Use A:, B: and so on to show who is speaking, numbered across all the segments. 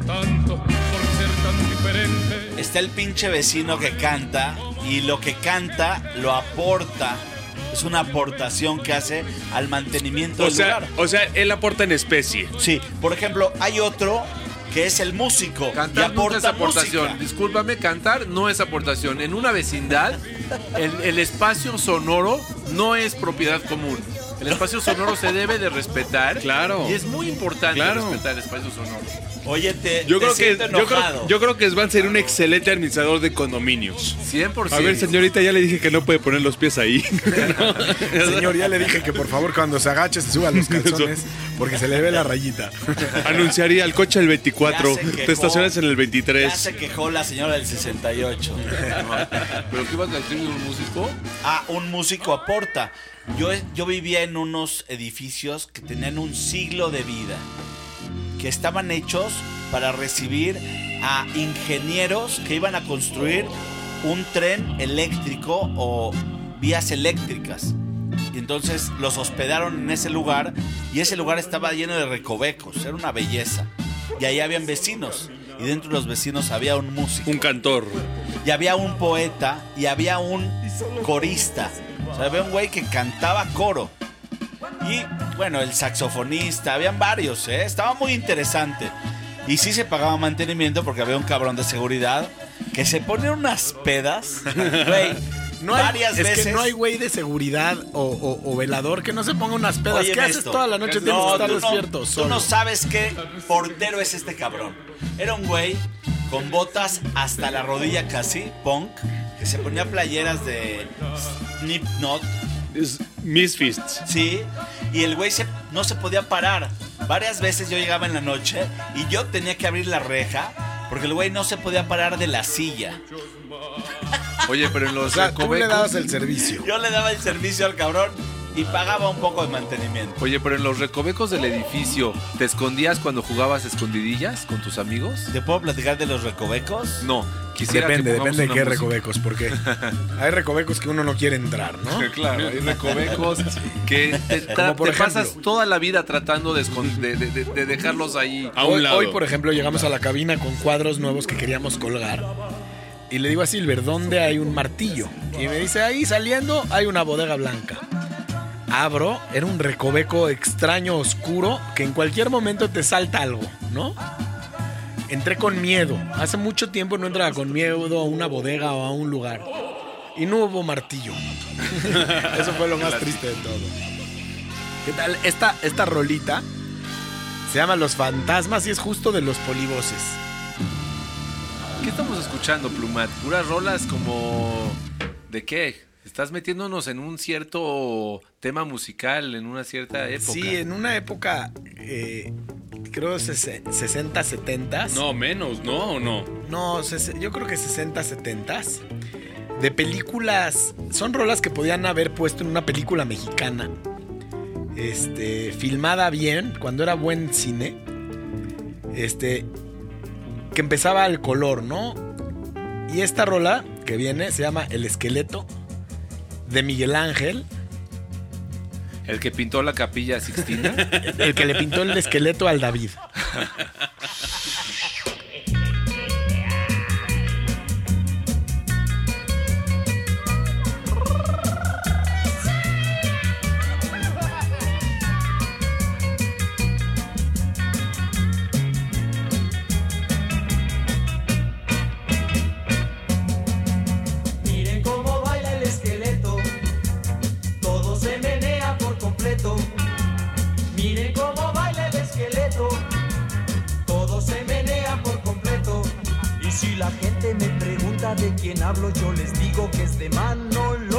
A: tanto por ser tan diferente.
B: Está el pinche vecino que canta y lo que canta lo aporta. Es una aportación que hace al mantenimiento
C: O
B: del
C: sea,
B: lugar.
C: o sea, él aporta en especie.
B: Sí, por ejemplo, hay otro que es el músico. y
D: Cantar nunca es
B: aporta
D: aportación.
B: música.
D: Discúlpame, cantar no es aportación. En una vecindad, el, el espacio sonoro no es propiedad común. El espacio sonoro se debe de respetar.
C: Claro.
D: Y es muy importante
C: Claro.
D: respetar el espacio sonoro.
B: Oye, te,
C: Yo
B: te
C: creo, que, yo, creo, yo creo que van a ser un excelente administrador de condominios.
D: 100%.
C: A ver, señorita, ya le dije que no puede poner los pies ahí.
E: Señor, ya le dije que por favor cuando se agache se suba los calzones porque se le ve la rayita.
C: Anunciaría el coche el 24.
B: Ya se quejó.
C: Te estacionas en el
B: Ya
C: 23.
B: se quejó la señora del 68.
D: ¿Pero qué ibas a decir de un músico?
B: Ah, un músico aporta. Yo, yo vivía en unos edificios que tenían un siglo de vida, que estaban hechos para recibir a ingenieros que iban a construir un tren eléctrico o vías eléctricas. Y entonces los hospedaron en ese lugar y ese lugar estaba lleno de recovecos, era una belleza. Y ahí habían vecinos y dentro de los vecinos había un músico
C: Un cantor.
B: y había un poeta y había un corista. O sea, había un güey que cantaba coro. Y bueno, el saxofonista, habían varios, ¿eh? Estaba muy interesante. Y sí se pagaba mantenimiento porque había un cabrón de seguridad que se pone unas pedas, güey,
E: No hay,
B: varias
E: es
B: veces.
E: que no hay güey de seguridad o, o- o velador que no se ponga unas pedas.
B: Oye,
E: ¿Qué haces
B: Ernesto,
E: toda la noche?
B: no,
E: Tienes que estar
B: tú no-
E: despierto.
B: Tú
E: solo.
B: no sabes qué portero es este cabrón. Era un güey con botas hasta la rodilla casi, punk, que se ponía playeras de Slipknot,
C: Es Misfits.
B: sí, y el güey se- no se podía parar. Varias veces yo llegaba en la noche y yo tenía que abrir la reja porque el güey no se podía parar de la silla.
D: Oye, pero en
E: O
D: los
E: sea, tú le
D: recovecos-
E: dabas el servicio.
B: Yo le daba el servicio al cabrón y pagaba un poco de mantenimiento.
D: Oye, pero en los recovecos del edificio, ¿te escondías cuando jugabas escondidillas con tus amigos?
B: ¿Te puedo platicar de los recovecos?
D: No, quisiera
E: Depende,
D: que
E: depende de qué
D: música.
E: recovecos, porque hay recovecos que uno no quiere entrar, ¿no?
D: Claro, hay recovecos que te, tra-
E: Como por
D: te pasas toda la vida tratando de, de- de- de- de dejarlos ahí.
C: A un
E: hoy,
C: lado.
E: hoy, por ejemplo, llegamos a la cabina con cuadros nuevos que queríamos colgar. Y le digo a Silver, ¿dónde hay un martillo? Y me dice, ahí saliendo hay una bodega blanca. Abro, era un recoveco extraño, oscuro, que en cualquier momento te salta algo, ¿no? Entré con miedo. Hace mucho tiempo no entraba con miedo a una bodega o a un lugar. Y no hubo martillo. Eso fue lo más triste de todo. ¿Qué tal? Esta, esta rolita se llama Los Fantasmas y es justo de los polivoces.
D: ¿Qué estamos escuchando, Plumat? Puras rolas como... ¿De qué? Estás metiéndonos en un cierto tema musical, en una cierta época.
E: Sí, en una época, eh, creo ses- 60, 70.
C: No, menos, ¿no? ¿O no?
E: No, yo creo que 60, 70. De películas. Son rolas que podían haber puesto en una película mexicana. Este. Filmada bien, cuando era buen cine. Este. Que empezaba al color, ¿no? Y esta rola que viene se llama El Esqueleto. De Miguel Ángel.
D: El que pintó la capilla Sixtina.
E: El que le pintó el esqueleto al David.
F: de quién hablo, yo les digo que es de Manolo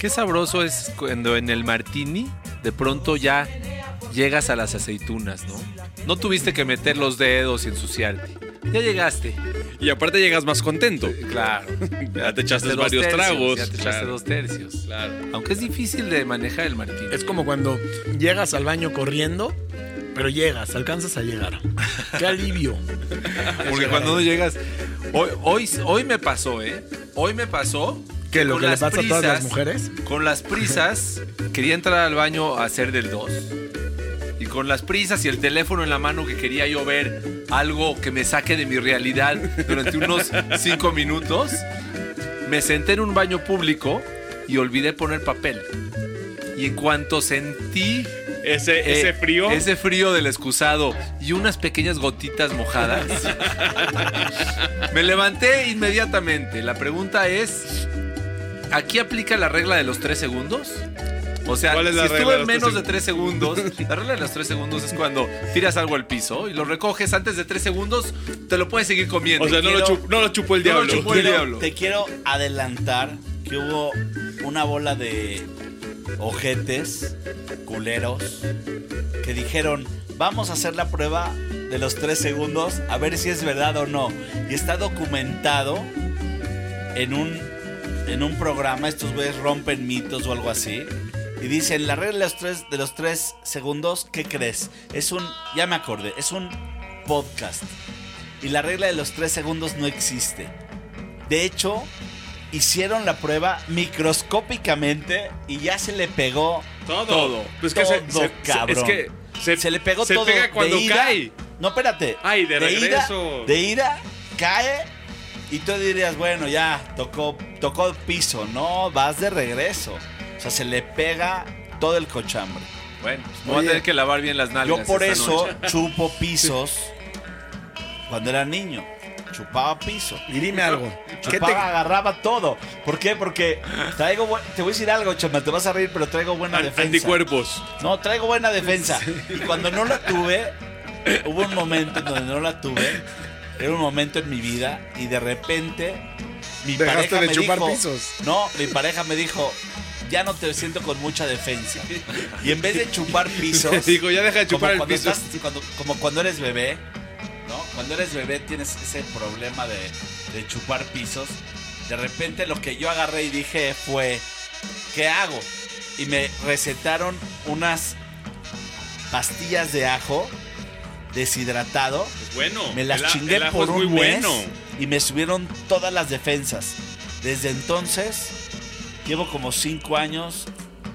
D: Qué sabroso es cuando en el martini de pronto ya llegas a las aceitunas, ¿no? No tuviste que meter los dedos y ensuciarte. Ya llegaste.
C: Y aparte llegas más contento.
D: Claro.
C: Ya te echaste varios
D: tercios,
C: tragos.
D: Ya te echaste
C: Claro.
D: dos tercios.
C: Claro.
D: Aunque es difícil de manejar el martini.
E: Es como cuando llegas al baño corriendo, pero llegas, alcanzas a llegar. Qué alivio.
D: Porque cuando no llegas. Hoy, hoy, hoy me pasó, ¿eh? Hoy me pasó.
E: ¿Qué, lo
D: con
E: que le
D: las
E: pasa a todas las
D: prisas-
E: mujeres?
D: Con las prisas, quería entrar al baño a hacer del 2. Y con las prisas y el teléfono en la mano que quería yo ver algo que me saque de mi realidad durante unos 5 minutos, me senté en un baño público y olvidé poner papel. Y en cuanto sentí
C: Ese,
D: eh,
C: ese frío.
D: Ese frío del excusado y unas pequeñas gotitas mojadas. me levanté inmediatamente. La pregunta es: ¿aquí aplica la regla de los tres segundos? O sea,
C: ¿Cuál es
D: si
C: de los
D: menos de tres segundos, la regla de los tres segundos es cuando tiras algo al piso y lo recoges antes de tres segundos, te lo puedes seguir comiendo.
C: o sea, no lo,
B: quiero-
C: chup- no lo chupó el
D: No lo
C: diablo.
D: chupó el
B: Quiero-
D: diablo.
B: Te quiero adelantar que hubo una bola de ojetes, culeros, que dijeron, vamos a hacer la prueba de los tres segundos a ver si es verdad o no. Y está documentado en un, en un programa, estos güeyes rompen mitos o algo así. Y dicen, la regla de los, tres, de los tres segundos, ¿qué crees? Es un, ya me acordé, es un podcast. Y la regla de los tres segundos no existe. De hecho, hicieron la prueba microscópicamente y ya se le pegó
C: Todo.
B: todo.
C: Pues que se- se-
B: cabrón.
C: es que se,
B: se le pegó
C: se
B: todo.
C: pega cuando
B: de ida-
C: cae.
B: No, espérate.
C: Ay, de regreso.
B: de ida, cae y tú dirías, bueno, ya tocó, tocó piso. No, vas de regreso. O sea, se le pega todo el cochambre.
D: Bueno, pues voy
E: Oye,
D: a tener que lavar bien las nalgas.
B: Yo por eso
D: noche.
B: chupo pisos cuando era niño. Chupaba piso.
E: Y dime algo. ¿Qué
B: Chupaba,
E: te,
B: agarraba todo. ¿Por qué? Porque traigo te voy a decir algo, chama, te vas a reír, pero traigo buena
C: An-
B: defensa.
C: anticuerpos.
B: No, traigo buena defensa. Y cuando no la tuve, hubo un momento en donde no la tuve. Era un momento en mi vida y de repente mi
E: Dejaste
B: pareja
E: de
B: me
E: chupar
B: dijo,
E: pisos.
B: No, mi pareja me dijo, ya no te siento con mucha defensa. Y en vez de chupar pisos,
C: Digo, ya deja de
B: como
C: chupar el
B: cuando
C: piso.
B: estás- cuando- como cuando eres bebé, ¿no? Cuando eres bebé tienes ese problema de, de chupar pisos. De repente lo que yo agarré y dije fue, ¿qué hago? Y me recetaron unas pastillas de ajo deshidratado.
C: Bueno.
B: Me las
C: el
B: chingué
C: el
B: por
C: es muy
B: un mes
C: bueno.
B: y me subieron todas las defensas. Desde entonces, llevo como cinco años,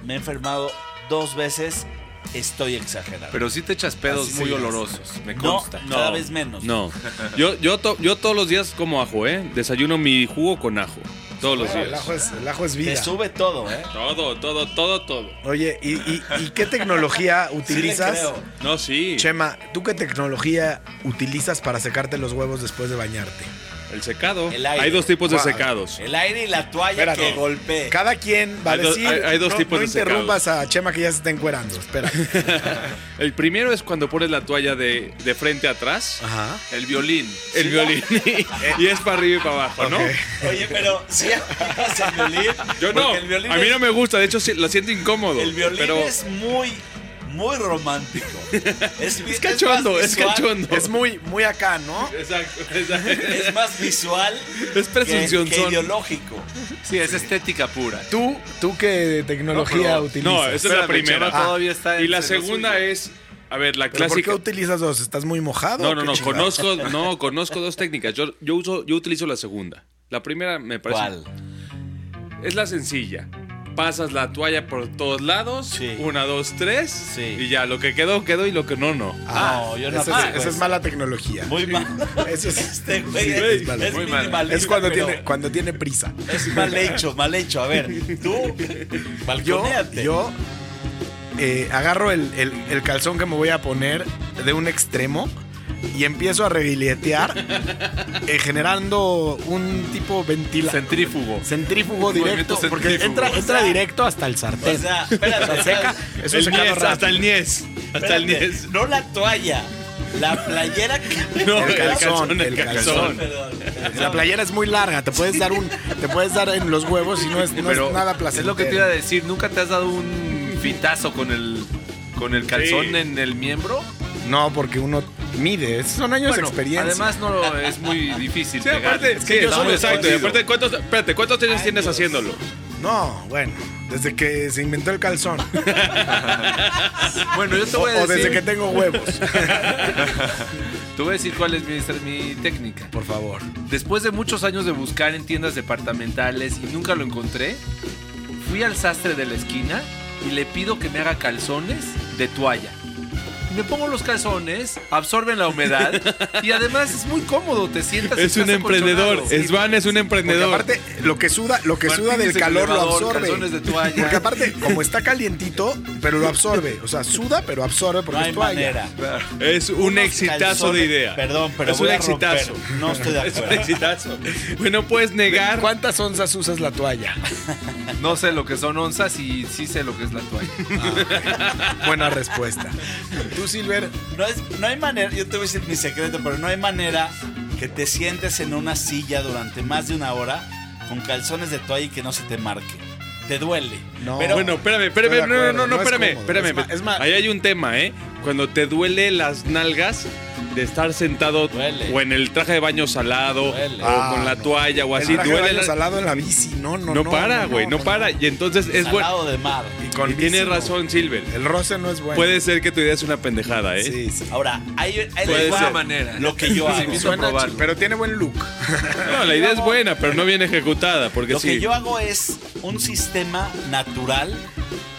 B: me he enfermado dos veces, estoy exagerando.
D: Pero sí te echas pedos
B: Así
D: muy
B: es.
D: olorosos, me
B: no,
D: consta.
B: cada vez menos.
C: No. Yo, yo, to- yo todos los días como ajo, ¿eh? Desayuno mi jugo con ajo. Todos los
E: Bueno, el
C: días.
E: ajo es, el ajo es
B: Te
E: vida.
B: sube todo, ¿eh?
C: Todo, todo, todo, todo.
E: Oye, ¿y, y, y qué tecnología
B: Sí
E: utilizas?
B: creo.
C: No, sí.
E: Chema, ¿tú qué tecnología utilizas para secarte los huevos después de bañarte?
C: El secado.
B: El aire.
C: Hay dos tipos de secados.
B: El aire y la toalla
E: Espérate.
B: que golpee.
E: Cada quien va
C: Hay
E: a
C: dos-
E: decir.
C: hay- hay dos
E: no,
C: tipos
E: no
C: de secado.
E: interrumpas a Chema que ya se está encuerando. Espera.
C: El primero es cuando pones la toalla de, de frente a atrás.
E: Ajá.
D: El violín.
C: El violín. y es para arriba y para abajo, ¿no?
B: Oye, pero si aplicas el violín.
C: Yo no.
B: porque el violín
C: A mí
B: es-
C: no me gusta. De hecho, sí, lo siento incómodo.
B: El violín
C: pero
B: es muy, muy romántico. Es,
C: es cachondo, es cachondo.
E: Es muy, muy acá, ¿no?
C: Exacto, exacto.
B: Es más visual
C: Es
B: que,
C: presunción
B: que
C: son.
B: ideológico.
D: Sí, es estética pura.
E: ¿Tú, tú qué tecnología
D: No, pero-
E: utilizas?
C: No, esa es la primera.
D: Todavía está
C: y la segunda
D: suyo.
C: es. A ver, la
E: ¿Pero ¿Por qué
C: clásica.
E: utilizas dos? ¿Estás muy mojado?
C: No, no, no, conozco, no, conozco dos técnicas. Yo, yo uso, yo utilizo la segunda. La primera me parece.
B: ¿Cuál?
C: Es la sencilla. Pasas la toalla por todos lados.
B: Sí.
C: Una, dos, tres.
B: Sí.
C: Y ya, lo que quedó, quedó y lo que no, no.
E: Ah,
B: No, yo no
E: esa, es, esa es
B: eso.
E: mala tecnología.
B: Muy mal.
E: Eso es,
B: Este güey
E: Sí,
B: es,
E: es mal,
B: es
D: muy mal.
E: es cuando tiene, cuando tiene prisa.
B: Es mal hecho, mal hecho. A ver, tú,
E: Yo, yo eh, agarro el, el- el calzón que me voy a poner de un extremo y empiezo a reguiletear, eh, generando un tipo ventila
D: Centrífugo.
E: centrífugo
D: Movimiento
E: directo, porque
D: centrífugo.
E: entra, entra directo hasta el
B: O
E: sartén.
B: sea, espérate,
E: seca, es un
C: El
E: secado
C: niés,
E: rápido.
C: hasta el niés. Hasta el
B: Espérate,
C: niés.
B: No la toalla. La playera que...
C: No,
E: El calzón, el calzón.
B: Perdón,
E: La playera es muy larga, te puedes dar un, te puedes dar en los huevos y no es, no
D: Pero
E: es nada
D: es
E: placentero.
D: lo que te iba a decir. ¿Nunca te has dado un fitazo con el, con el calzón
C: Sí.
D: en el miembro?
E: No, porque uno mide, son años
D: Bueno,
E: de experiencia.
D: además no es muy difícil
C: Sí,
D: pegar.
C: aparte, sí,
D: está
C: no,
D: muy
C: exacto. Y
D: escondido.
C: aparte, ¿cuántos, espérate, ¿cuántos años tienes haciéndolo?
E: No, bueno, desde que se inventó el calzón.
D: Bueno, yo te
E: O,
D: voy a
E: o
D: decir,
E: desde que tengo huevos.
D: te voy a decir cuál es mi, mi técnica.
E: Por favor.
D: Después de muchos años de buscar en tiendas departamentales y nunca lo encontré, fui al sastre de la esquina y le pido que me haga calzones de toalla. Me pongo los calzones, absorben la humedad y además es muy cómodo, te sientas y
C: Es un emprendedor. Svan es un
E: Porque
C: emprendedor.
E: aparte, lo que suda, lo que suda
D: Martínez
E: del calor lo absorbe.
D: calzones de toalla.
E: Porque aparte, como está calientito, pero lo absorbe. O sea, suda, pero absorbe porque
B: No hay
E: es toalla.
B: manera.
C: Es un
B: Unos
C: exitazo
B: calzones-
C: de idea.
B: Perdón, pero
C: es
B: voy
C: un
B: a romper.
C: exitazo.
B: No estoy de
C: Es un
B: acuerdo.
C: exitazo. Bueno, puedes negar.
E: ¿Cuántas onzas usas la toalla?
D: No sé lo que son onzas y sí sé lo que es la toalla.
E: Buena respuesta. Tú, Silver,
B: No, es, no hay manera, yo te voy a decir mi secreto, pero no hay manera que te sientes en una silla durante más de una hora con calzones de toalla y que no se te marque. Te duele.
E: No.
B: Pero,
C: Bueno, espérame, espérame, no, no, no, no,
E: no es
C: espérame, espérame.
E: Es ma-
C: Ahí hay un tema, ¿eh? Cuando te duele las nalgas de estar sentado
B: Duele.
C: o en el traje de baño salado
B: Duele.
C: o
E: Ah,
C: con la
E: no.
C: toalla o
E: el
C: así,
E: traje de
C: duele.
E: baño
C: la-
E: salado en la bici. No, no,
C: no,
E: no.
C: para, güey, no, para. Y entonces es bueno.
B: salado de mar.
E: Y con
C: Y tiene razón, Silver.
E: El roce no es bueno.
C: Puede ser que tu idea es una pendejada, ¿eh?
E: Sí, sí.
B: Ahora, hay, hay va
C: ser.
D: manera.
B: lo que yo hago.
E: chi- pero tiene buen look.
C: No, la idea es buena, pero no bien ejecutada, porque
B: Lo
C: sí.
B: que yo hago es un sistema natural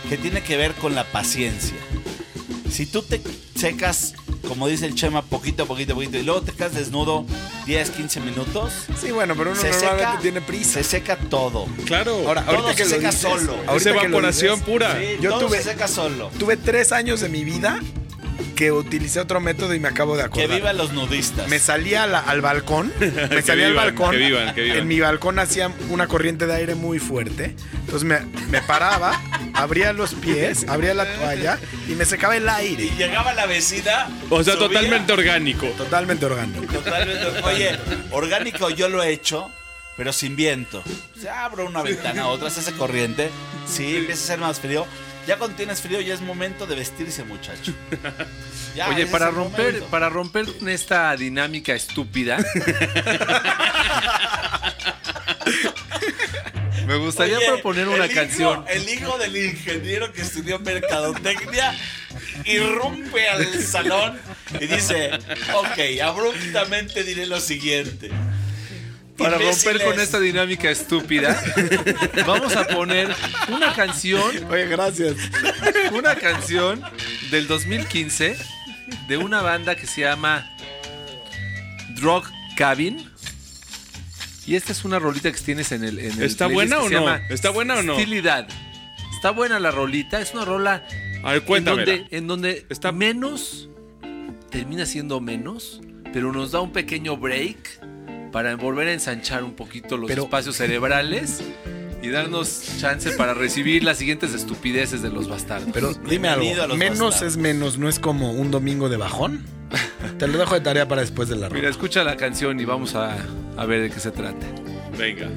B: que tiene que ver con la paciencia. Si tú te secas, como dice el Chema, poquito a poquito, a poquito, y luego te quedas desnudo 10, 15 minutos,
E: Sí, bueno, pero uno
B: se
E: normalmente
B: seca,
E: tiene prisa.
B: se seca todo.
C: Claro.
E: Ahora,
B: Todo
E: ahorita
B: se
E: que lo
B: seca
E: dices,
B: solo.
E: ahorita
C: es
E: que lo
C: evaporación
E: dices,
C: pura.
B: Sí,
E: Yo
B: todo
E: tuve-
B: se seca solo.
E: Tuve tres años de mi vida que utilicé otro método y me acabo de
B: Que
E: acordar.
B: vivan los nudistas.
E: Me salía a la- al balcón, me
C: Que
E: salía al balcón.
C: que vivan, que vivan.
E: En mi balcón hacía una corriente de aire muy fuerte. Entonces me, me paraba, abría los pies, abría la toalla y me secaba el aire.
B: Y llegaba la vecina.
C: O sea,
B: subía,
C: totalmente orgánico.
E: Totalmente orgánico.
B: Totalmente. Oye, orgánico yo lo he hecho, pero sin viento. O sea, abro una ventana, otra, se hace corriente. Sí, empieza a ser más frío. Ya cuando tienes frío ya es momento de vestirse, muchacho. Ya,
D: Oye, para romper,
B: momento.
D: para romper esta dinámica estúpida. me gustaría
B: Oye,
D: proponer una
B: el hijo-
D: canción.
B: el hijo del ingeniero que estudió mercadotecnia irrumpe al salón y dice, ok, abruptamente diré lo siguiente.
D: Para romper con esta dinámica estúpida, vamos a poner una canción,
E: Oye, gracias.
D: una canción del 2015 de una banda que se llama Drug Cabin. Y esta es una rolita que tienes en el. en el
C: ¿Está buena o
D: se
C: no?
D: llama
C: ¿Está buena o no?
D: Hostilidad. Está buena la rolita. Es una rola
C: A ver, cuéntame.
D: en donde, en donde
C: Está-
D: menos termina siendo menos, pero nos da un pequeño break para volver a ensanchar un poquito los
E: Pero-
D: espacios cerebrales y darnos chance para recibir las siguientes estupideces de los bastardos.
E: Pero dime
B: Bienvenido
E: algo. Menos
B: bastardos.
E: es menos, ¿no es como un domingo de bajón? Te lo dejo de tarea para después de la
D: Mira, escucha la canción y vamos a, a ver de qué se trata.
C: Venga.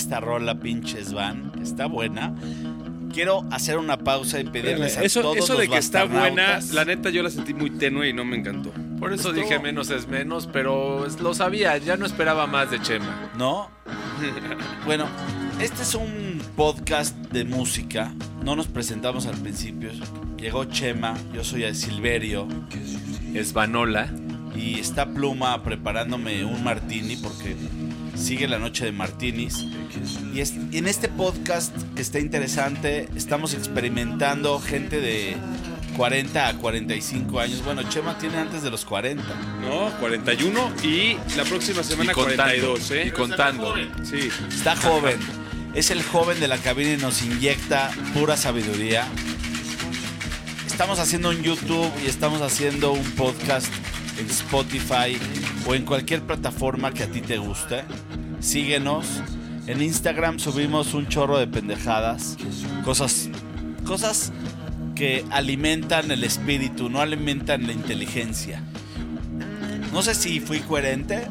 B: Esta rola pinches van? Está buena. Quiero hacer una pausa y pedirles a
C: Eso,
B: todos
C: eso de
B: los
C: que está buena, la neta yo la sentí muy tenue y no me encantó.
D: Por eso
B: Estuvo-
D: dije menos es menos, pero lo sabía, ya no esperaba más de Chema.
B: ¿No? bueno, este es un podcast de música. No nos presentamos al principio. Llegó Chema, yo soy el Silverio
D: Es Vanola.
B: y está Pluma preparándome un martini porque sigue la noche de martinis. Y es- y en este podcast que está interesante, estamos experimentando gente de 40 a 45 años. Bueno, Chema tiene antes de los 40.
C: No, 41 y la próxima semana
D: y contando.
C: 42, ¿eh?
D: Y contando.
C: Sí.
B: Está joven. Es el joven de la cabina y nos inyecta pura sabiduría. Estamos haciendo un YouTube y estamos haciendo un podcast en Spotify o en cualquier plataforma que a ti te guste. Síguenos. En Instagram subimos un chorro de pendejadas. Cosas. Cosas que alimentan el espíritu, no alimentan la inteligencia. No sé si fui coherente.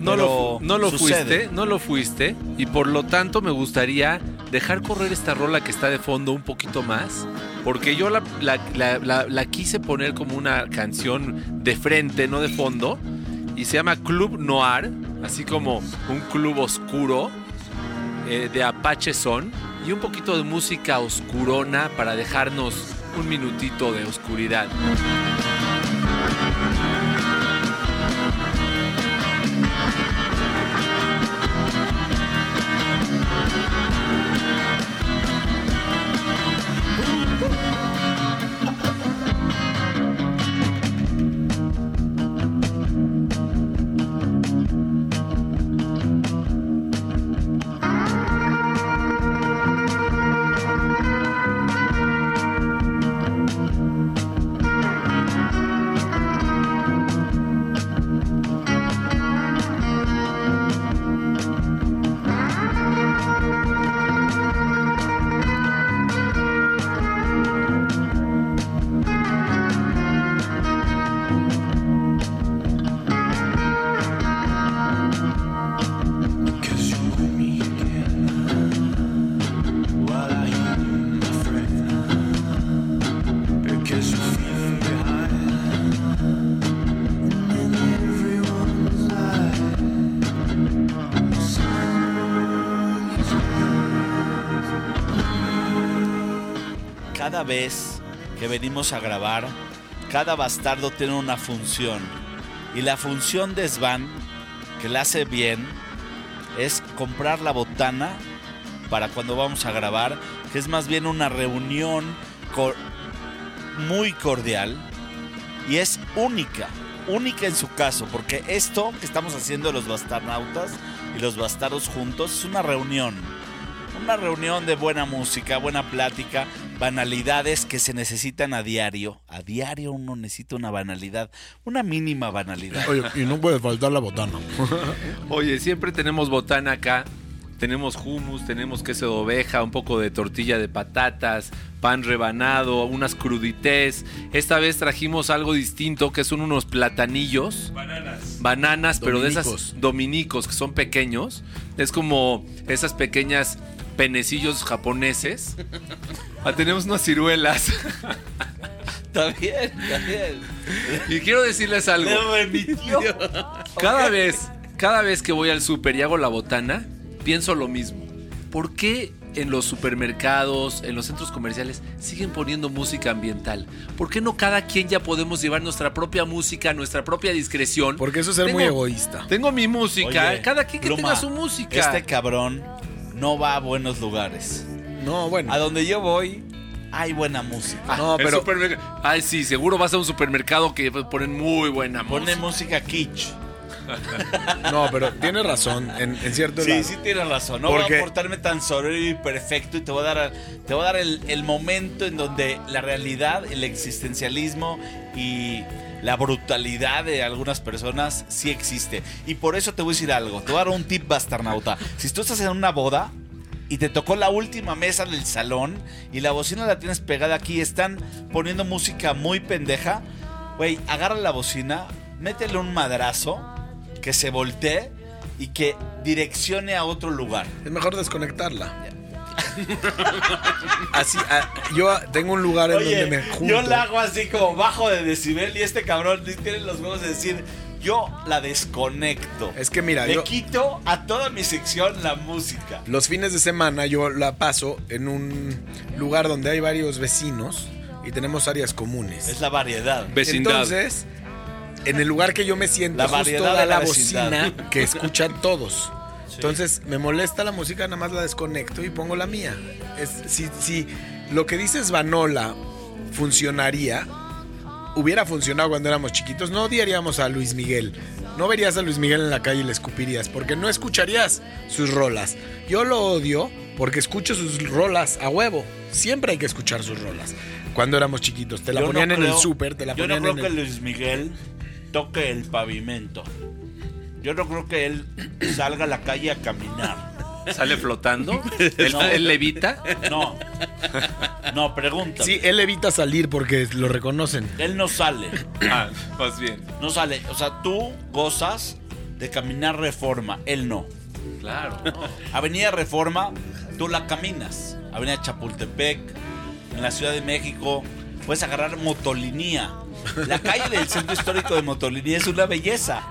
D: No
B: pero
D: lo, fu- no lo
B: sucede.
D: fuiste, no lo fuiste. Y por lo tanto me gustaría dejar correr esta rola que está de fondo un poquito más. Porque yo la, la- la- la- la quise poner como una canción de frente, no de fondo. Y se llama Club Noir, así como un club oscuro eh, de Apache Son. Y un poquito de música oscurona para dejarnos un minutito de oscuridad.
B: Que venimos a grabar, cada bastardo tiene una función. Y la función de Svan, que la hace bien, es comprar la botana para cuando vamos a grabar, que es más bien una reunión cor- muy cordial y es única, única en su caso, porque esto que estamos haciendo los bastarnautas y los bastardos juntos es una reunión. Una reunión de buena música, buena plática, banalidades que se necesitan a diario. A diario uno necesita una banalidad, una mínima banalidad.
E: Oye, y no puede faltar la botana.
D: Oye, siempre tenemos botana acá. Tenemos hummus, tenemos queso de oveja, un poco de tortilla de patatas, pan rebanado, unas crudités. Esta vez trajimos algo distinto que son unos platanillos. Bananas. Bananas, pero de esas
E: Dominicos.
D: dominicos que son pequeños. Es como esas pequeñas penecillos japoneses. Ah, tenemos unas ciruelas.
B: Está bien, está bien.
D: y quiero decirles algo. Cada vez, cada vez que voy al súper y hago la botana, pienso lo mismo. ¿Por qué en los supermercados, en los centros comerciales, siguen poniendo música ambiental? ¿Por qué no cada quien ya podemos llevar nuestra propia música, nuestra propia discreción?
E: Porque eso es ser
D: Tengo-
E: muy egoísta.
D: Tengo mi música,
B: Oye,
D: cada quien que
B: Pluma,
D: tenga su música.
B: Este cabrón no va a buenos lugares.
E: No, bueno.
B: A donde yo voy, hay buena música.
E: No,
D: El
E: pero
D: Ay, sí, seguro vas a un supermercado que ponen muy buena
B: Pone
D: música.
B: música kitsch.
E: no, pero tienes razón en, en cierto
B: Sí,
E: lado.
B: sí tienes razón. No voy
E: Porque-
B: a portarme tan soberbio y perfecto y te voy a dar, te voy a dar el, el momento en donde la realidad, el existencialismo y la brutalidad de algunas personas sí existe. Y por eso te voy a decir algo. Te voy a dar un tip bastarnauta. Si tú estás en una boda y te tocó la última mesa del salón y la bocina la tienes pegada aquí están poniendo música muy pendeja, güey, agarra la bocina, métele un madrazo que se voltee y que direccione a otro lugar.
E: Es mejor desconectarla. Así, yo tengo un lugar en
B: Oye,
E: donde me junto.
B: yo la hago así como bajo de decibel y este cabrón tiene los huevos de decir, yo la desconecto.
E: Es que mira,
B: Le
E: yo
B: quito a toda mi sección la música.
E: los fines de semana yo la paso en un lugar donde hay varios vecinos y tenemos áreas comunes.
B: Es la variedad.
C: Vecindad.
E: Entonces, en el lugar que yo me siento,
B: La
E: justo
B: variedad
E: da
B: de la
E: bocina que escuchan todos. Entonces, me molesta la música, nada más la desconecto y pongo la mía. Es, si, si lo que dices Vanola funcionaría, hubiera funcionado cuando éramos chiquitos, no odiaríamos a Luis Miguel. No verías a Luis Miguel en la calle y le escupirías, porque no escucharías sus rolas. Yo lo odio porque escucho sus rolas a huevo. Siempre hay que escuchar sus rolas. Cuando éramos chiquitos, te la
B: Yo no
E: ponían en el súper, te la
B: Yo no
E: ponían
B: creo
E: en
B: que
E: el...
B: Luis Miguel toque el pavimento. Yo no creo que él salga a la calle a caminar.
D: ¿Sale flotando? ¿Él,
B: No.
D: él levita?
B: No. No, pregunta.
E: Sí, él evita salir porque lo reconocen.
B: Él no sale.
D: Ah, más bien.
B: No sale. O sea, tú gozas de caminar reforma. Él no.
D: Claro.
B: Avenida Reforma, tú la caminas. Avenida Chapultepec, en la Ciudad de México, puedes agarrar motolinía. La calle del centro histórico de Motolinía es una belleza.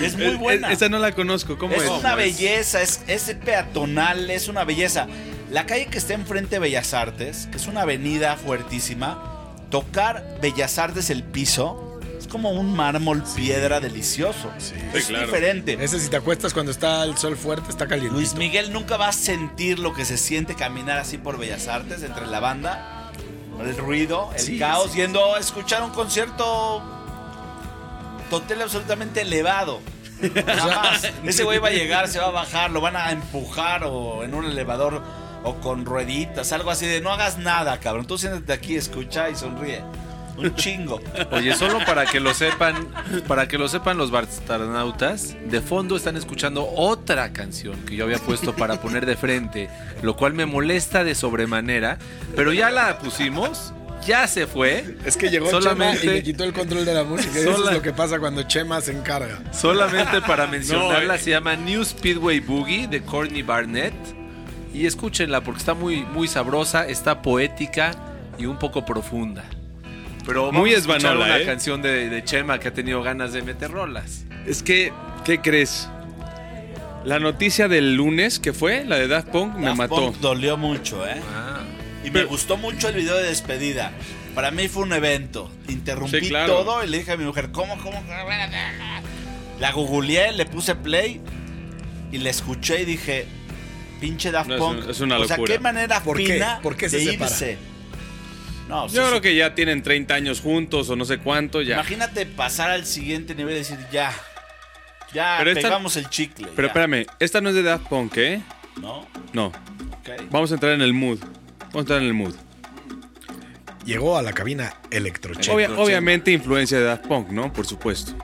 B: Es muy
C: Eh,
B: buena.
C: eh, Esa no la conozco. ¿Cómo
B: es
C: es?
B: una belleza, es, es peatonal, es una belleza. La calle que está enfrente de Bellas Artes, que es una avenida fuertísima, tocar Bellas Artes el piso es como un mármol piedra delicioso. es
C: claro.
B: diferente.
E: Ese si te acuestas cuando está el sol fuerte, está caliente.
B: Luis Miguel nunca va a sentir lo que se siente caminar así por Bellas Artes entre la banda, el ruido, el
E: Sí,
B: caos,
E: sí.
B: yendo a escuchar un concierto total absolutamente elevado. Jamás. Ese güey va a llegar, se va a bajar, lo van a empujar o en un elevador o con rueditas, algo así de no hagas nada, cabrón. Tú siéntate aquí, escucha y sonríe. Un chingo.
D: Oye, solo para que lo sepan, para que lo sepan los bastarnautas, de fondo están escuchando otra canción que yo había puesto para poner de frente, lo cual me molesta de sobremanera, pero ya la pusimos, ya se fue.
E: Es que llegó
D: Solamente-
E: Chema y le quitó el control de la música. Y eso es lo que pasa cuando Chema se encarga.
D: Solamente para mencionarla,
C: No, eh.
D: se llama New Speedway Boogie de Courtney Barnett. Y escúchenla porque está muy, muy sabrosa, está poética y un poco profunda. Pero vamos
C: Muy
D: a escuchar
C: esbanola,
D: una
C: ¿eh?
D: canción de, de Chema que ha tenido ganas de meter rolas.
C: Es que, ¿qué crees? La noticia del lunes que fue, la de Daft Punk, me
B: Daft
C: mató.
B: Punk dolió mucho, ¿eh?
D: Ah.
B: Y me
C: Pero-
B: gustó mucho el video de despedida. Para mí fue un evento. Interrumpí
C: Sí, claro.
B: todo y le dije a mi mujer, ¿cómo, cómo? La googleé, le puse play y la escuché y dije, pinche Daft
C: No, es
B: Punk.
C: un- es una
B: O sea,
C: locura.
B: qué manera
E: ¿Por qué?
B: fina
E: ¿Por qué se
B: de
E: separa?
B: irse. No,
C: Yo
B: sí,
C: creo
B: sí.
C: que ya tienen 30 años juntos o no sé cuánto ya.
B: Imagínate pasar al siguiente nivel y decir, ya, ya
C: Pero esta-
B: pegamos el chicle.
C: Pero
B: ya",
C: espérame, esta no es de Daft Punk, ¿eh?
B: ¿No?
C: No.
B: Ok.
C: Vamos a entrar en el mood. Vamos a entrar en el mood.
E: Llegó a la cabina Electroche.
C: Obvia- obviamente influencia de Daft Punk, ¿no? Por supuesto.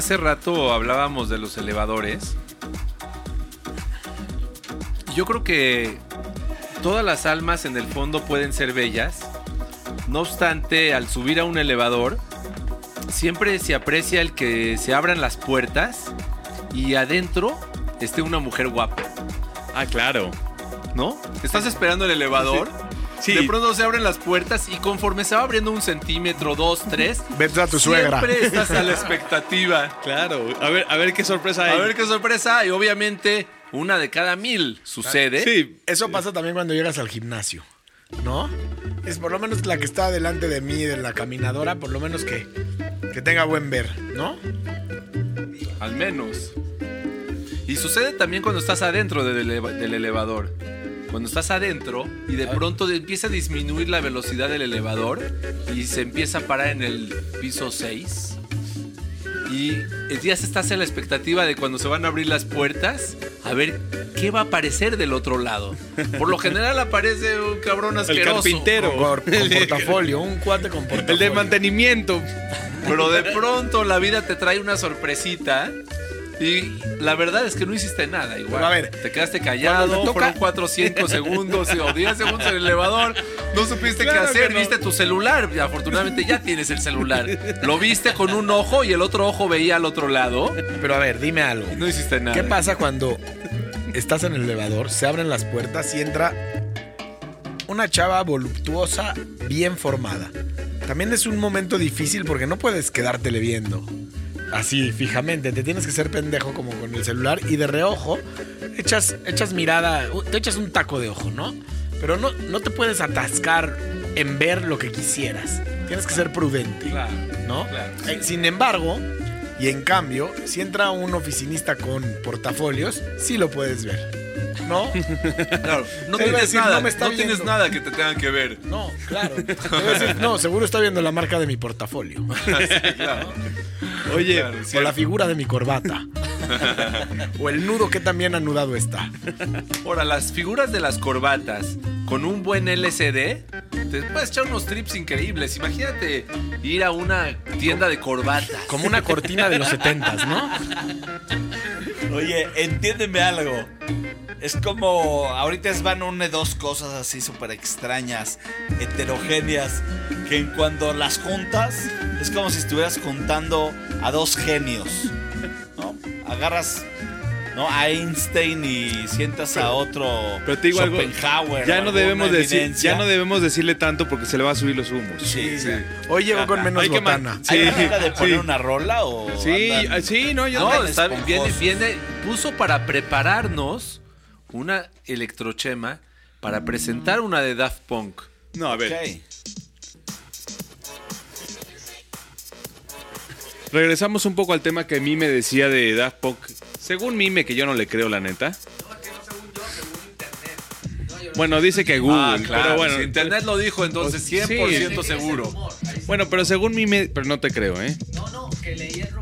D: Hace rato hablábamos de los elevadores. Yo creo que todas las almas en el fondo pueden ser bellas. No obstante, al subir a un elevador, siempre se aprecia el que se abran las puertas y adentro esté una mujer guapa,
C: Ah, claro.
D: ¿no? Estás esperando el elevador.
C: Sí.
D: De pronto se abren las puertas y conforme se va abriendo un centímetro, dos, tres,
E: Ves a tu suegra.
D: siempre estás a la expectativa.
C: Claro. A ver, a ver qué sorpresa hay.
D: A ver qué sorpresa. Y obviamente, una de cada mil sucede.
C: Sí.
E: Eso pasa también cuando llegas al gimnasio, ¿no? Es por lo menos la que está delante de mí, de la caminadora, por lo menos que, que tenga buen ver, ¿no?
D: Al menos. Y sucede también cuando estás adentro del, eleva- del elevador. Cuando estás adentro y de pronto empieza a disminuir la velocidad del elevador y se empieza a parar en el piso 6. Y ya se estás en la expectativa de cuando se van a abrir las puertas, a ver qué va a aparecer del otro lado. Por lo general aparece un cabrón
C: El
D: asqueroso.
C: carpintero.
E: Con, con portafolio, un cuate con portafolio.
C: El de mantenimiento.
D: Pero de pronto la vida te trae una sorpresita. Y la verdad es que no hiciste nada igual.
E: Pero a ver,
D: te quedaste callado,
E: toca-
D: fueron 4 o 5 segundos o 10 segundos en el elevador. No supiste
C: Claro
D: qué hacer,
C: no.
D: viste tu celular. Y afortunadamente ya tienes el celular. Lo viste con un ojo y el otro ojo veía al otro lado.
E: Pero a ver, dime algo.
D: No hiciste nada.
E: ¿Qué pasa cuando estás en el elevador, se abren las puertas y entra una chava voluptuosa, bien formada? También es un momento difícil porque no puedes quedártele viendo. Así, fijamente, te tienes que ser pendejo como con el celular y de reojo echas, echas mirada, te echas un taco de ojo, ¿no? Pero no, no te puedes atascar en ver lo que quisieras. Tienes que ser prudente.
D: Claro.
E: ¿no?
D: Claro.
E: Eh, sin embargo, y en cambio, si entra un oficinista con portafolios, sí lo puedes ver. ¿No?
D: Claro, no
E: Te
D: tienes
E: decir,
D: nada,
E: no me está
D: no tienes nada que te tengan que ver.
E: No, claro. Decir, no, seguro está viendo la marca de mi portafolio.
D: Claro.
C: Oye,
D: Claro,
E: O
D: cierto.
E: la figura de mi corbata. o el nudo que también anudado está.
D: Ahora, las figuras de las corbatas con un buen LCD, te puedes echar unos trips increíbles. Imagínate ir a una tienda de corbatas.
E: Como una cortina de los setentas, ¿no?
B: Oye, entiéndeme algo. Es como. Ahorita es van une dos cosas así súper extrañas, heterogéneas, que en cuando las juntas es como si estuvieras juntando a dos genios. ¿No? Agarras ¿no? a Einstein y sientas a otro
C: pero te digo algo.
B: Schopenhauer.
C: Ya no debemos decir, ya no debemos decirle tanto porque se le va a subir los humos.
B: Sí, sí.
E: Hoy llegó con menos
C: Hay que
E: botana.
C: man-
B: ¿Hay
C: Sí,
B: manera de poner
C: sí.
B: una rola o.?
C: Sí,
B: andan-
C: ah, sí, no, yo
D: No, está, viene,
B: esponjosos.
D: viene, puso para prepararnos una electrochema para presentar una de Daft Punk.
C: No, a ver. Regresamos un poco al tema que Mime decía de Daft Punk. Según Mime, que yo no le creo, la neta. Bueno, dice que Google, pero bueno.
D: si internet lo dijo, entonces
C: Sí.
D: 100% seguro.
C: Bueno, pero según Mime, pero no te creo, ¿eh?
G: No, no, que leí el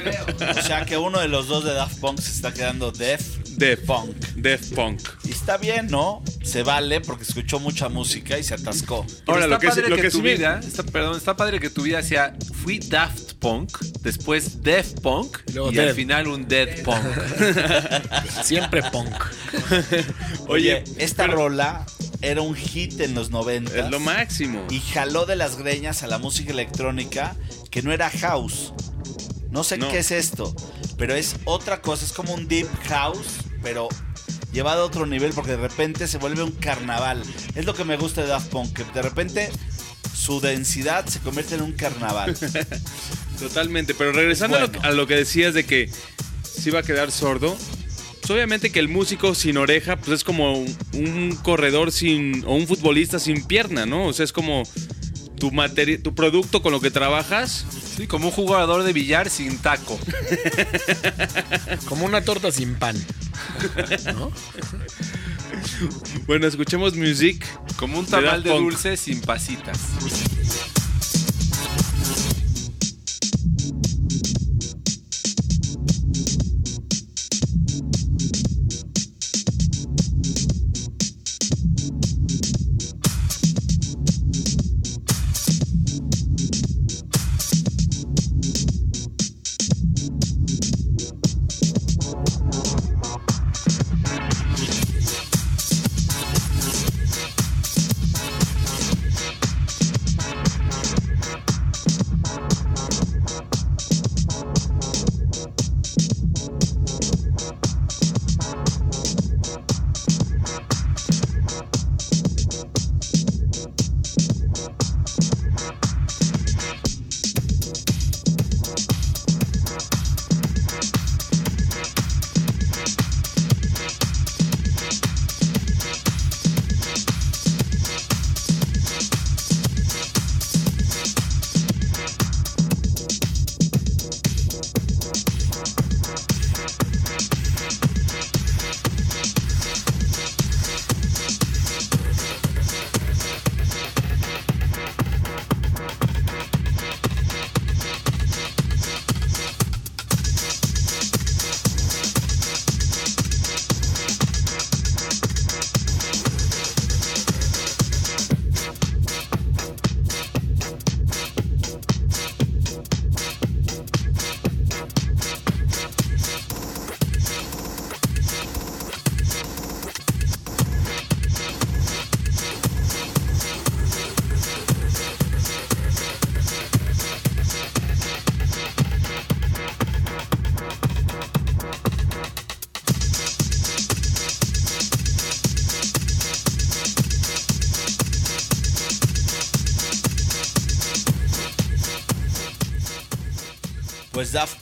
G: creo.
B: O sea que uno de los dos de Daft Punk se está quedando Def
C: Def
B: Punk.
C: Def Punk.
B: Y está bien, ¿no? Se vale porque escuchó mucha música y se atascó.
D: Pero
C: Ahora,
D: está
C: lo que,
D: padre
C: lo
D: que,
C: que
D: tu vida, está, perdón, está padre que tu vida sea fui Daft Punk, después Def Punk y,
E: luego
D: al
E: Dead.
D: final un Dead Punk.
E: Siempre punk.
B: Oye, esta rola era un hit en los 90
C: Es lo máximo.
B: y jaló de las greñas a la música electrónica que no era house. No sé
C: No.
B: qué es esto, pero es otra cosa, es como un deep house, pero llevado a otro nivel porque de repente se vuelve un carnaval. Es lo que me gusta de Daft Punk, que de repente su densidad se convierte en un carnaval.
C: Totalmente, pero regresando a, lo,
B: Bueno.
C: a lo que decías de que se iba a quedar sordo, pues obviamente que el músico sin oreja, pues es como un, un corredor sin, o un futbolista sin pierna, ¿no? O sea, es como tu, tu producto con lo que trabajas.
D: Sí, como un jugador de billar sin taco.
E: Como una torta sin pan. ¿No?
C: Bueno, escuchemos music.
D: Como un
C: De
D: tamal de
C: Punk.
D: dulce sin pasitas.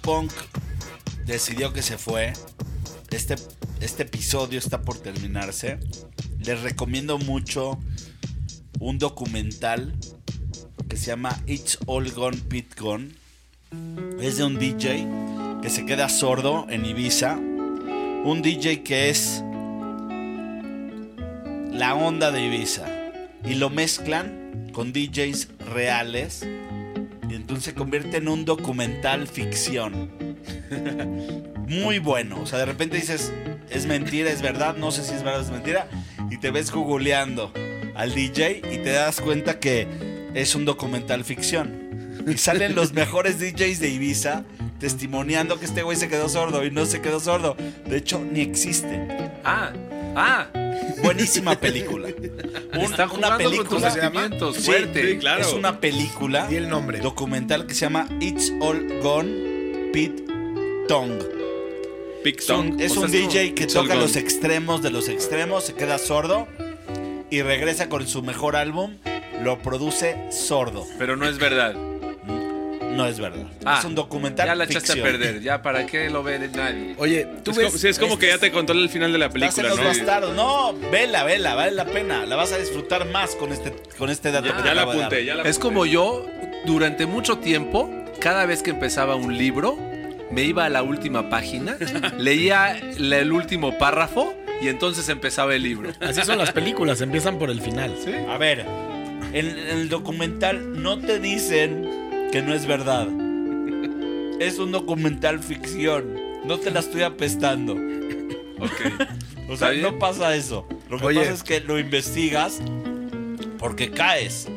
B: Punk decidió que se fue. Este, este episodio está por terminarse. Les recomiendo mucho un documental que se llama It's All Gone Pit Gone. Es de un DJ que se queda sordo en Ibiza. Un DJ que es la onda de Ibiza. Y lo mezclan con DJs reales. Entonces se convierte en un documental ficción. Muy bueno. O sea, de repente dices, es mentira, es verdad, no sé si es verdad o es mentira. Y te ves googleando al DJ y te das cuenta que es un documental ficción. Y salen los mejores DJs de Ibiza testimoniando que este güey se quedó sordo y no se quedó sordo. De hecho, ni existe.
D: Ah, ah.
B: Buenísima película. Un-
D: Está jugando con tus sentimientos,
B: Sí,
D: fuerte.
C: sí, claro.
B: Es una película
E: Di el nombre.
B: documental que se llama It's All Gone Pit Tongue.
C: Big
B: Es un,
C: Song.
B: es
C: O sea,
B: un DJ que toca los extremos de los extremos, se queda sordo y regresa con su mejor álbum. Lo produce sordo.
D: Pero no es verdad.
B: No es verdad.
D: Ah,
B: es un documental.
D: Ya la echaste a perder. Ya, ¿para qué lo ve nadie?
E: Oye, tú
C: Es
E: ves.
C: como, sí, es como que ya te contó el final de la
B: Estás en
C: película,
B: los
C: ¿no?
B: bastardos. No, vela, vela, vale la pena. La vas a disfrutar más con este, con este dato
C: Ya,
B: que te
C: ya la apunté, ya la
D: Es
C: apunté.
D: como yo, durante mucho tiempo, cada vez que empezaba un libro, me iba a la última página, leía el último párrafo y entonces empezaba el libro.
E: Así son las películas, empiezan por el final.
B: A ver, en, en el documental no te dicen que no es verdad. Es un documental ficción. No te la estoy apestando.
D: Ok.
B: O
D: ¿Está
B: sea,
D: bien?
B: no pasa eso. Lo que
E: Oye.
B: pasa es que lo investigas porque caes.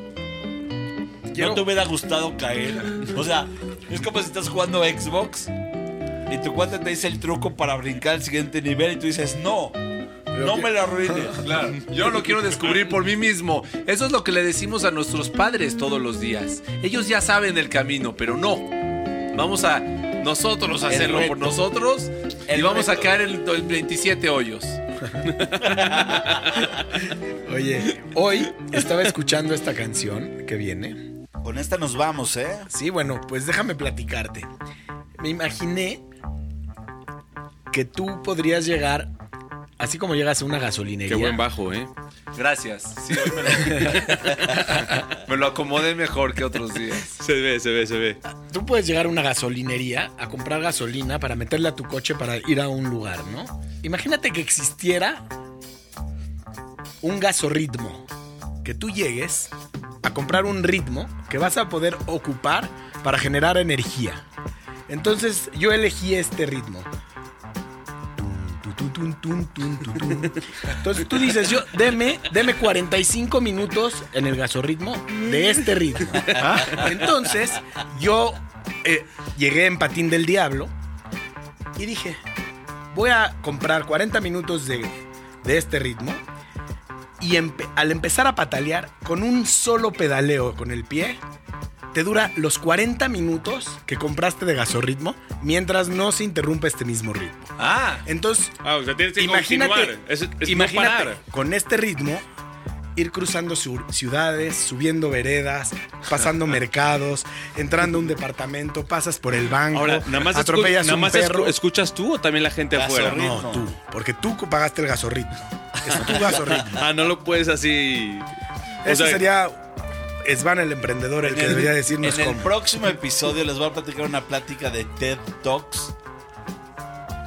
E: Quiero-
B: No te hubiera gustado caer. O sea, es como si estás jugando Xbox y tu cuate te dice el truco para brincar al siguiente nivel y tú dices, no, no me lo arruines.
D: Claro, yo lo quiero descubrir por mí mismo. Eso es lo que le decimos a nuestros padres todos los días. Ellos ya saben el camino, pero no. Vamos a nosotros a
B: El
D: hacerlo por nosotros y
B: El
D: vamos a caer en 27 hoyos.
E: Oye, hoy estaba escuchando esta canción que viene.
B: Con esta nos vamos, ¿eh?
E: Sí, bueno, pues déjame platicarte. Me imaginé que tú podrías llegar, así como llegas a una gasolinería.
C: Qué buen bajo, ¿eh?
D: Gracias. Sí, hoy me, lo, me lo acomodé mejor que otros días.
C: Se ve, se ve, se ve.
E: Tú puedes llegar a una gasolinería a comprar gasolina para meterle a tu coche para ir a un lugar, ¿no? Imagínate que existiera un gasorritmo. Que tú llegues a comprar un ritmo que vas a poder ocupar para generar energía. Entonces yo elegí este ritmo. Tun, tun, tun, tun, tun, tun. Entonces tú dices, yo, deme, deme 45 minutos en el gasorritmo de este ritmo. Entonces yo eh, llegué en patín del diablo y dije, voy a comprar 40 minutos de, de este ritmo y empe- al empezar a patalear con un solo pedaleo con el pie, te dura los 40 minutos que compraste de gasorritmo mientras no se interrumpe este mismo ritmo.
D: Ah,
E: Entonces,
C: Ah, o sea, tienes que
E: imagínate.
C: Es, es
E: imagínate con este ritmo ir cruzando ciudades, subiendo veredas, pasando mercados, entrando a un departamento, pasas por el banco,
C: Ahora, nada más, escu-
E: atropellas
C: nada
E: un
C: más
E: perro.
C: escu- escuchas tú o también la gente afuera.
E: No, tú, porque tú pagaste el gasorritmo. Es tu gasorritmo.
C: Ah, no lo puedes así. O
E: Eso
C: sea,
E: sería Svan el emprendedor el que debería decirnos
B: En el
E: cómo.
B: próximo episodio les voy a platicar una plática de TED Talks,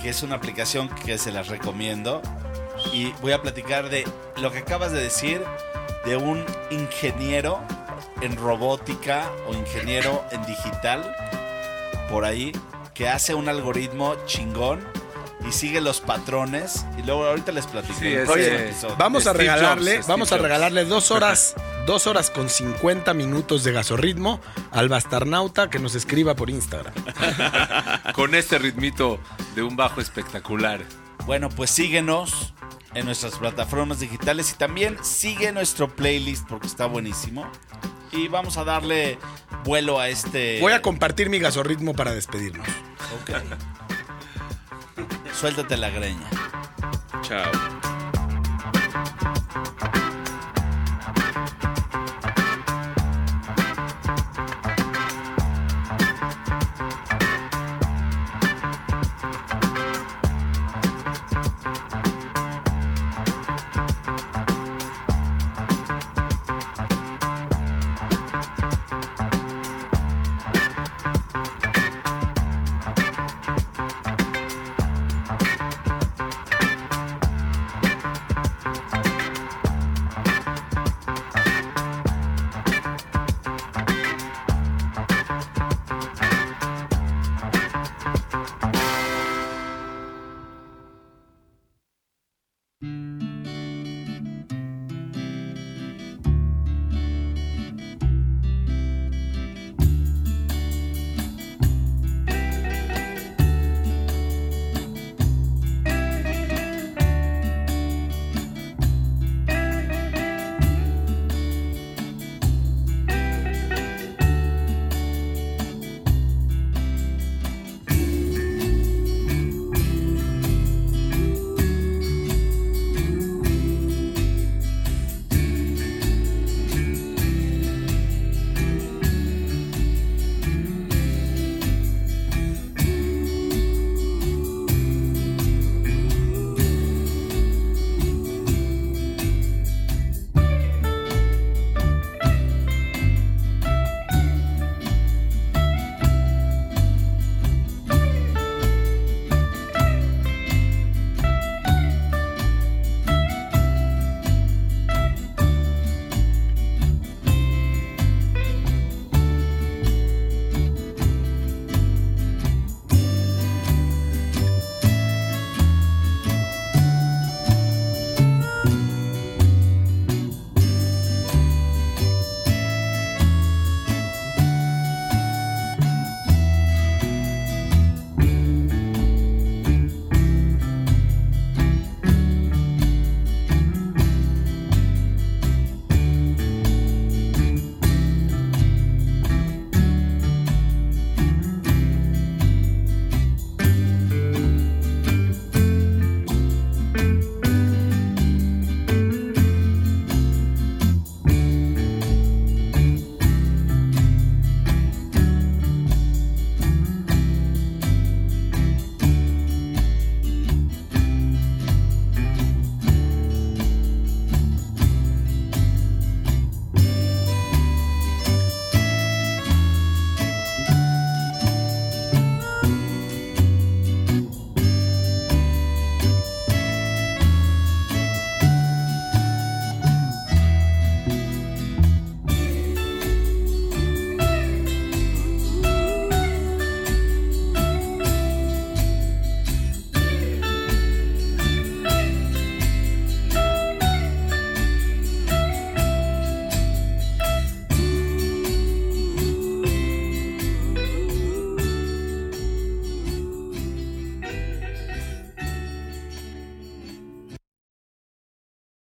B: que es una aplicación que se las recomiendo. Y voy a platicar de lo que acabas de decir, de un ingeniero en robótica o ingeniero en digital, por ahí, que hace un algoritmo chingón y sigue los patrones. Y luego ahorita les platico.
D: Sí,
B: en el
D: ese-
B: próximo
E: Oye,
B: episodio.
E: vamos a
D: Steve
E: regalarle,
D: Jobs,
E: vamos a
D: Jobs.
E: regalarle dos horas, dos horas con 50 minutos de gasorritmo al bastarnauta que nos escriba por Instagram.
D: con este ritmito de un bajo espectacular.
B: Bueno, pues síguenos en nuestras plataformas digitales y también sigue nuestro playlist porque está buenísimo. Y vamos a darle vuelo a este.
E: Voy a compartir mi gasorritmo para despedirnos.
B: Ok. Suéltate la greña.
C: Chao.